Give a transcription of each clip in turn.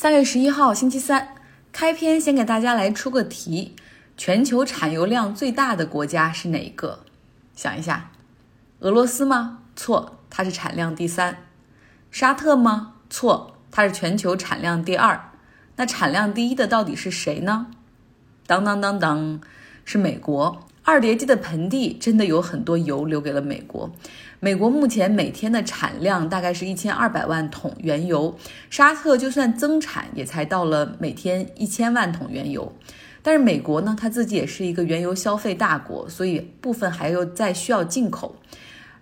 三月十一号，星期三，开篇先给大家来出个题：全球产油量最大的国家是哪一个？想一下，俄罗斯吗？错，它是产量第三。沙特吗？错，它是全球产量第二。那产量第一的到底是谁呢？当当当当，是美国。二叠纪的盆地真的有很多油留给了美国。美国目前每天的产量大概是一千二百万桶原油，沙特就算增产也才到了每天一千万桶原油。但是美国呢，它自己也是一个原油消费大国，所以部分还有在需要进口。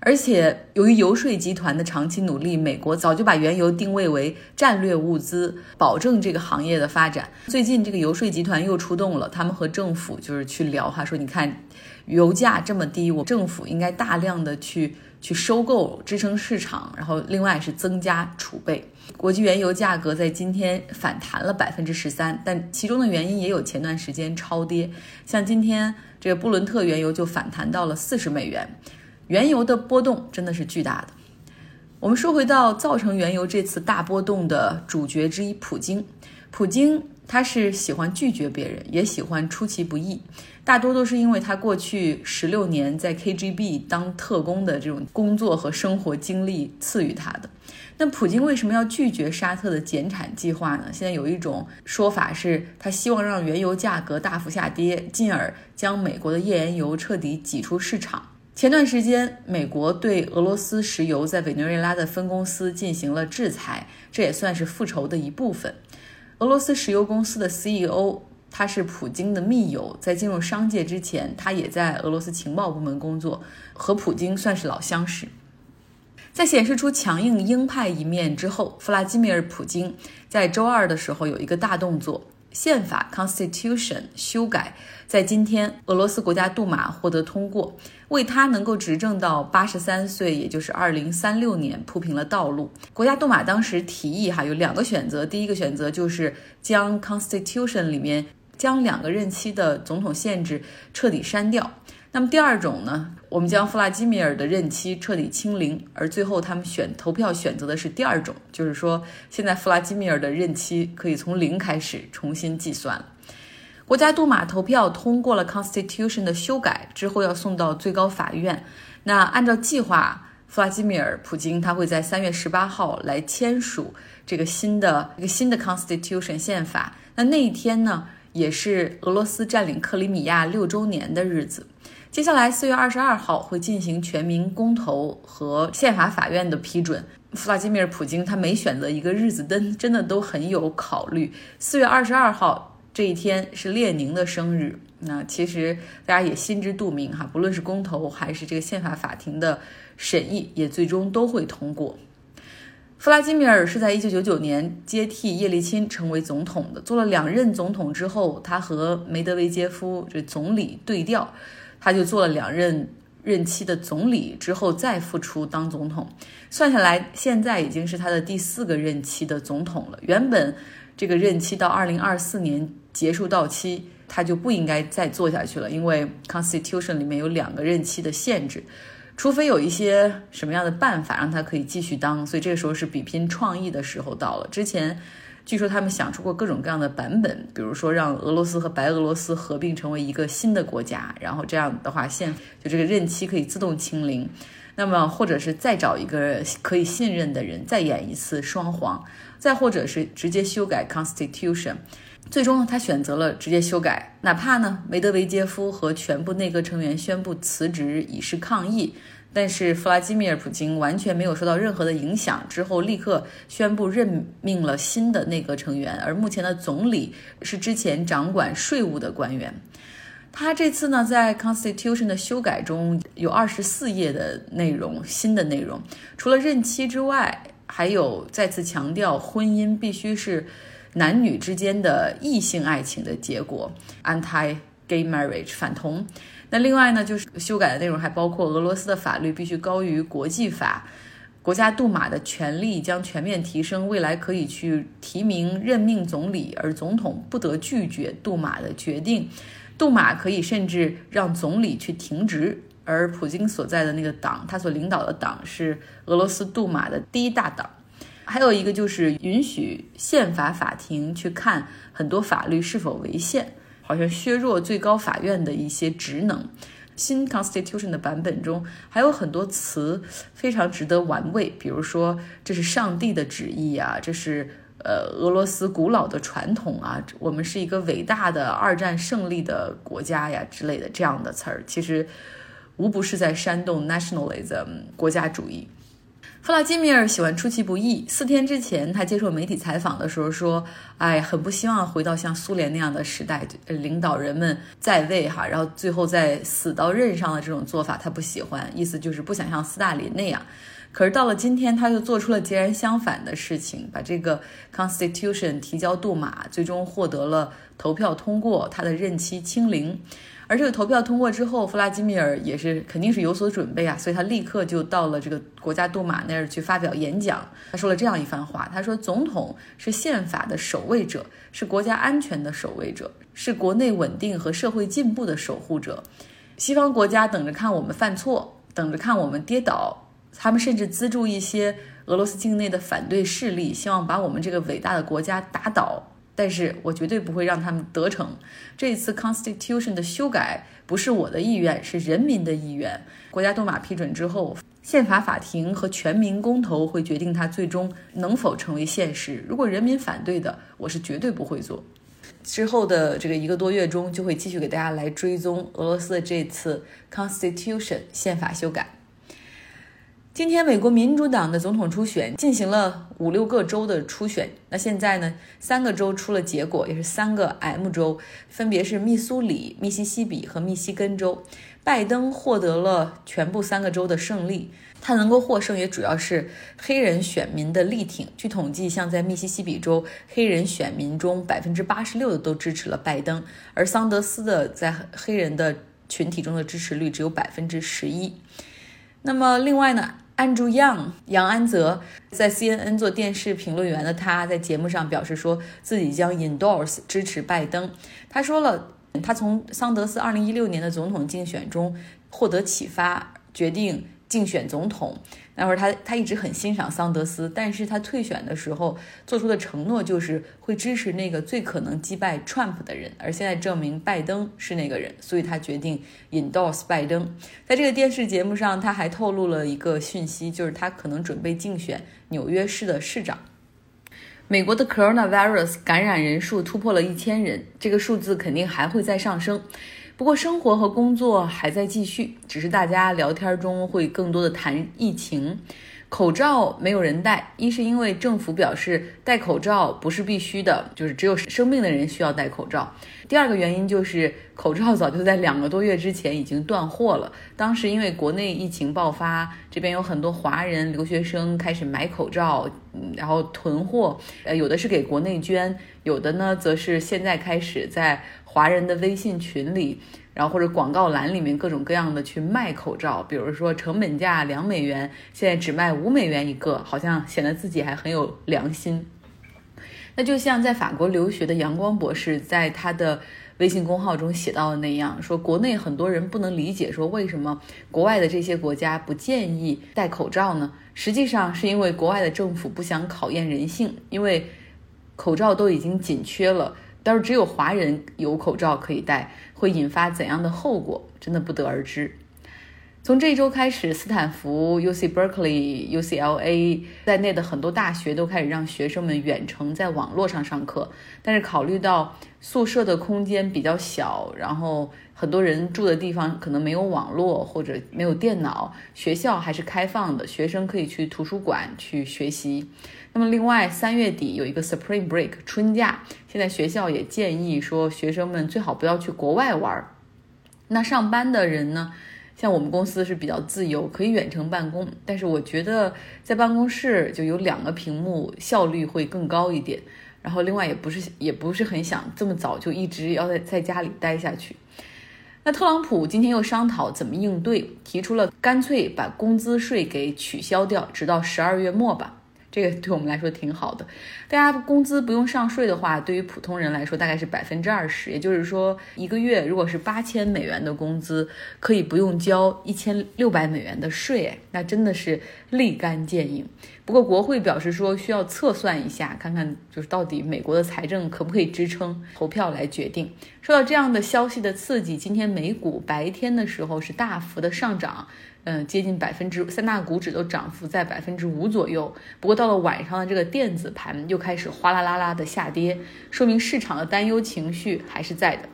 而且，由于游说集团的长期努力，美国早就把原油定位为战略物资，保证这个行业的发展。最近，这个游说集团又出动了，他们和政府就是去聊哈，说你看，油价这么低，我政府应该大量的去去收购，支撑市场，然后另外是增加储备。国际原油价格在今天反弹了百分之十三，但其中的原因也有前段时间超跌，像今天这个布伦特原油就反弹到了四十美元。原油的波动真的是巨大的。我们说回到造成原油这次大波动的主角之一——普京。普京他是喜欢拒绝别人，也喜欢出其不意，大多都是因为他过去十六年在 KGB 当特工的这种工作和生活经历赐予他的。那普京为什么要拒绝沙特的减产计划呢？现在有一种说法是他希望让原油价格大幅下跌，进而将美国的页岩油彻底挤出市场。前段时间，美国对俄罗斯石油在委内瑞拉的分公司进行了制裁，这也算是复仇的一部分。俄罗斯石油公司的 CEO 他是普京的密友，在进入商界之前，他也在俄罗斯情报部门工作，和普京算是老相识。在显示出强硬鹰派一面之后，弗拉基米尔·普京在周二的时候有一个大动作。宪法 （Constitution） 修改在今天，俄罗斯国家杜马获得通过，为他能够执政到八十三岁，也就是二零三六年铺平了道路。国家杜马当时提议，哈有两个选择，第一个选择就是将 Constitution 里面将两个任期的总统限制彻底删掉。那么第二种呢？我们将弗拉基米尔的任期彻底清零，而最后他们选投票选择的是第二种，就是说现在弗拉基米尔的任期可以从零开始重新计算。国家杜马投票通过了 Constitution 的修改之后，要送到最高法院。那按照计划，弗拉基米尔普京他会在三月十八号来签署这个新的一个新的 Constitution 宪法。那那一天呢，也是俄罗斯占领克里米亚六周年的日子。接下来四月二十二号会进行全民公投和宪法法院的批准。弗拉基米尔·普京他每选择一个日子，真真的都很有考虑。四月二十二号这一天是列宁的生日，那其实大家也心知肚明哈，不论是公投还是这个宪法法庭的审议，也最终都会通过。弗拉基米尔是在一九九九年接替叶利钦成为总统的，做了两任总统之后，他和梅德韦杰夫这总理对调。他就做了两任任期的总理之后再复出当总统，算下来现在已经是他的第四个任期的总统了。原本这个任期到二零二四年结束到期，他就不应该再做下去了，因为 Constitution 里面有两个任期的限制，除非有一些什么样的办法让他可以继续当，所以这个时候是比拼创意的时候到了。之前。据说他们想出过各种各样的版本，比如说让俄罗斯和白俄罗斯合并成为一个新的国家，然后这样的话，现就这个任期可以自动清零。那么，或者是再找一个可以信任的人再演一次双簧，再或者是直接修改 Constitution。最终，他选择了直接修改，哪怕呢梅德韦杰夫和全部内阁成员宣布辞职以示抗议。但是弗拉基米尔·普京完全没有受到任何的影响，之后立刻宣布任命了新的内阁成员，而目前的总理是之前掌管税务的官员。他这次呢，在 Constitution 的修改中有二十四页的内容，新的内容，除了任期之外，还有再次强调婚姻必须是男女之间的异性爱情的结果，anti-gay marriage 反同。那另外呢，就是修改的内容还包括俄罗斯的法律必须高于国际法，国家杜马的权力将全面提升，未来可以去提名任命总理，而总统不得拒绝杜马的决定，杜马可以甚至让总理去停职。而普京所在的那个党，他所领导的党是俄罗斯杜马的第一大党。还有一个就是允许宪法法庭去看很多法律是否违宪，好像削弱最高法院的一些职能。新 Constitution 的版本中还有很多词非常值得玩味，比如说这是上帝的旨意啊，这是呃俄罗斯古老的传统啊，我们是一个伟大的二战胜利的国家呀之类的这样的词儿，其实无不是在煽动 nationalism 国家主义。弗拉基米尔喜欢出其不意。四天之前，他接受媒体采访的时候说：“哎，很不希望回到像苏联那样的时代，领导人们在位哈，然后最后再死到任上的这种做法，他不喜欢。意思就是不想像斯大林那样。可是到了今天，他又做出了截然相反的事情，把这个 Constitution 提交杜马，最终获得了投票通过，他的任期清零。”而这个投票通过之后，弗拉基米尔也是肯定是有所准备啊，所以他立刻就到了这个国家杜马那儿去发表演讲。他说了这样一番话：他说，总统是宪法的守卫者，是国家安全的守卫者，是国内稳定和社会进步的守护者。西方国家等着看我们犯错，等着看我们跌倒，他们甚至资助一些俄罗斯境内的反对势力，希望把我们这个伟大的国家打倒。但是我绝对不会让他们得逞。这次 Constitution 的修改不是我的意愿，是人民的意愿。国家杜马批准之后，宪法法庭和全民公投会决定它最终能否成为现实。如果人民反对的，我是绝对不会做。之后的这个一个多月中，就会继续给大家来追踪俄罗斯的这次 Constitution 宪法修改。今天，美国民主党的总统初选进行了五六个州的初选。那现在呢，三个州出了结果，也是三个 M 州，分别是密苏里、密西西比和密西根州。拜登获得了全部三个州的胜利。他能够获胜，也主要是黑人选民的力挺。据统计，像在密西西比州，黑人选民中百分之八十六的都支持了拜登，而桑德斯的在黑人的群体中的支持率只有百分之十一。那么，另外呢？Andrew Young 杨安泽在 CNN 做电视评论员的他，在节目上表示说自己将 endorse 支持拜登。他说了，他从桑德斯2016年的总统竞选中获得启发，决定。竞选总统那会儿，他他一直很欣赏桑德斯，但是他退选的时候做出的承诺就是会支持那个最可能击败 Trump 的人，而现在证明拜登是那个人，所以他决定 endorse 拜登。在这个电视节目上，他还透露了一个讯息，就是他可能准备竞选纽约市的市长。美国的 coronavirus 感染人数突破了一千人，这个数字肯定还会再上升。不过生活和工作还在继续，只是大家聊天中会更多的谈疫情。口罩没有人戴，一是因为政府表示戴口罩不是必须的，就是只有生病的人需要戴口罩。第二个原因就是口罩早就在两个多月之前已经断货了。当时因为国内疫情爆发，这边有很多华人留学生开始买口罩，然后囤货。呃，有的是给国内捐，有的呢则是现在开始在。华人的微信群里，然后或者广告栏里面各种各样的去卖口罩，比如说成本价两美元，现在只卖五美元一个，好像显得自己还很有良心。那就像在法国留学的阳光博士在他的微信公号中写到的那样，说国内很多人不能理解，说为什么国外的这些国家不建议戴口罩呢？实际上是因为国外的政府不想考验人性，因为口罩都已经紧缺了。但是只有华人有口罩可以戴，会引发怎样的后果？真的不得而知。从这一周开始，斯坦福、UC Berkeley、UCLA 在内的很多大学都开始让学生们远程在网络上上课。但是考虑到宿舍的空间比较小，然后很多人住的地方可能没有网络或者没有电脑，学校还是开放的，学生可以去图书馆去学习。那么，另外三月底有一个 Spring Break 春假，现在学校也建议说，学生们最好不要去国外玩儿。那上班的人呢？像我们公司是比较自由，可以远程办公，但是我觉得在办公室就有两个屏幕，效率会更高一点。然后另外也不是 也不是很想这么早就一直要在在家里待下去。那特朗普今天又商讨怎么应对，提出了干脆把工资税给取消掉，直到十二月末吧。这个对我们来说挺好的。大家工资不用上税的话，对于普通人来说大概是百分之二十，也就是说一个月如果是八千美元的工资，可以不用交一千六百美元的税，那真的是立竿见影。不过国会表示说需要测算一下，看看就是到底美国的财政可不可以支撑，投票来决定。受到这样的消息的刺激，今天美股白天的时候是大幅的上涨。嗯，接近百分之三大股指都涨幅在百分之五左右。不过到了晚上的这个电子盘又开始哗啦啦啦的下跌，说明市场的担忧情绪还是在的。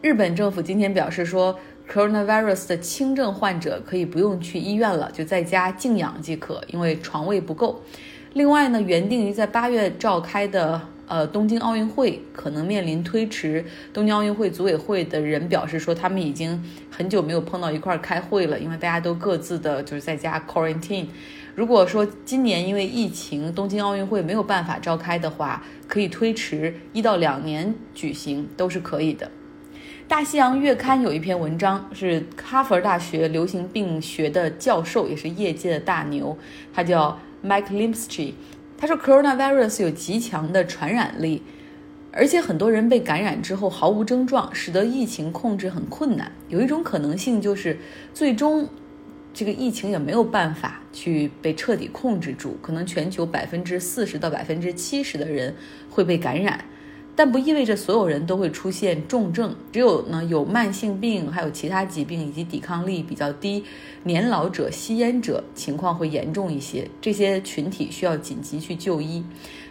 日本政府今天表示说，coronavirus 的轻症患者可以不用去医院了，就在家静养即可，因为床位不够。另外呢，原定于在八月召开的。呃，东京奥运会可能面临推迟。东京奥运会组委会的人表示说，他们已经很久没有碰到一块儿开会了，因为大家都各自的就是在家 quarantine。如果说今年因为疫情，东京奥运会没有办法召开的话，可以推迟一到两年举行，都是可以的。大西洋月刊有一篇文章，是哈佛大学流行病学的教授，也是业界的大牛，他叫 Mike Lipsky。他说，coronavirus 有极强的传染力，而且很多人被感染之后毫无症状，使得疫情控制很困难。有一种可能性就是，最终这个疫情也没有办法去被彻底控制住，可能全球百分之四十到百分之七十的人会被感染。但不意味着所有人都会出现重症，只有呢有慢性病、还有其他疾病以及抵抗力比较低、年老者、吸烟者情况会严重一些，这些群体需要紧急去就医，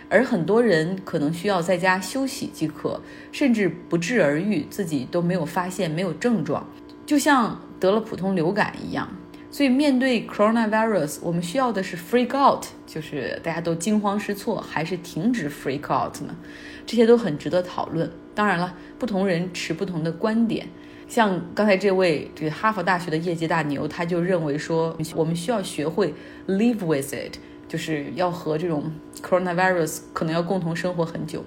而很多人可能需要在家休息即可，甚至不治而愈，自己都没有发现没有症状，就像得了普通流感一样。所以面对 coronavirus，我们需要的是 freak out，就是大家都惊慌失措，还是停止 freak out 呢？这些都很值得讨论。当然了，不同人持不同的观点。像刚才这位这个哈佛大学的业界大牛，他就认为说，我们需要学会 live with it，就是要和这种 coronavirus 可能要共同生活很久。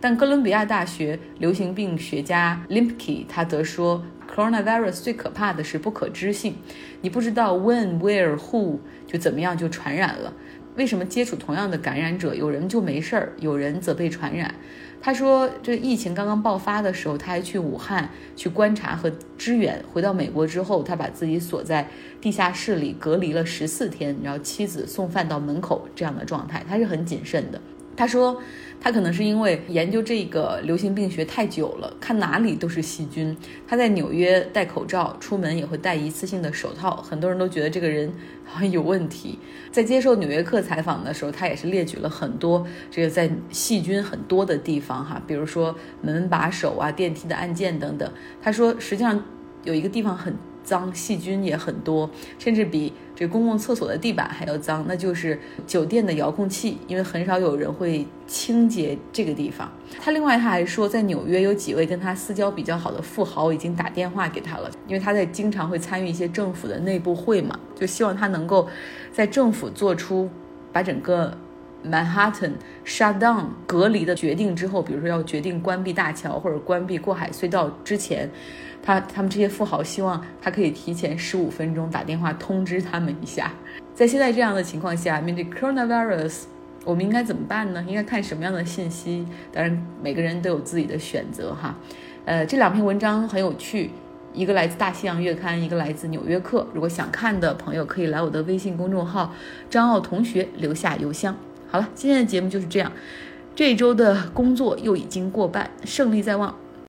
但哥伦比亚大学流行病学家 Limpke 他则说，coronavirus 最可怕的是不可知性，你不知道 when、where、who 就怎么样就传染了。为什么接触同样的感染者，有人就没事儿，有人则被传染？他说，这疫情刚刚爆发的时候，他还去武汉去观察和支援。回到美国之后，他把自己锁在地下室里隔离了十四天，然后妻子送饭到门口这样的状态，他是很谨慎的。他说。他可能是因为研究这个流行病学太久了，看哪里都是细菌。他在纽约戴口罩，出门也会戴一次性的手套。很多人都觉得这个人好像有问题。在接受《纽约客》采访的时候，他也是列举了很多这个在细菌很多的地方，哈，比如说门把手啊、电梯的按键等等。他说，实际上有一个地方很。脏细菌也很多，甚至比这公共厕所的地板还要脏，那就是酒店的遥控器，因为很少有人会清洁这个地方。他另外他还说，在纽约有几位跟他私交比较好的富豪已经打电话给他了，因为他在经常会参与一些政府的内部会嘛，就希望他能够在政府做出把整个 Manhattan shut down 隔离的决定之后，比如说要决定关闭大桥或者关闭过海隧道之前。他他们这些富豪希望他可以提前十五分钟打电话通知他们一下。在现在这样的情况下，面对 coronavirus，我们应该怎么办呢？应该看什么样的信息？当然，每个人都有自己的选择哈。呃，这两篇文章很有趣，一个来自《大西洋月刊》，一个来自《纽约客》。如果想看的朋友，可以来我的微信公众号“张奥同学”留下邮箱。好了，今天的节目就是这样。这一周的工作又已经过半，胜利在望。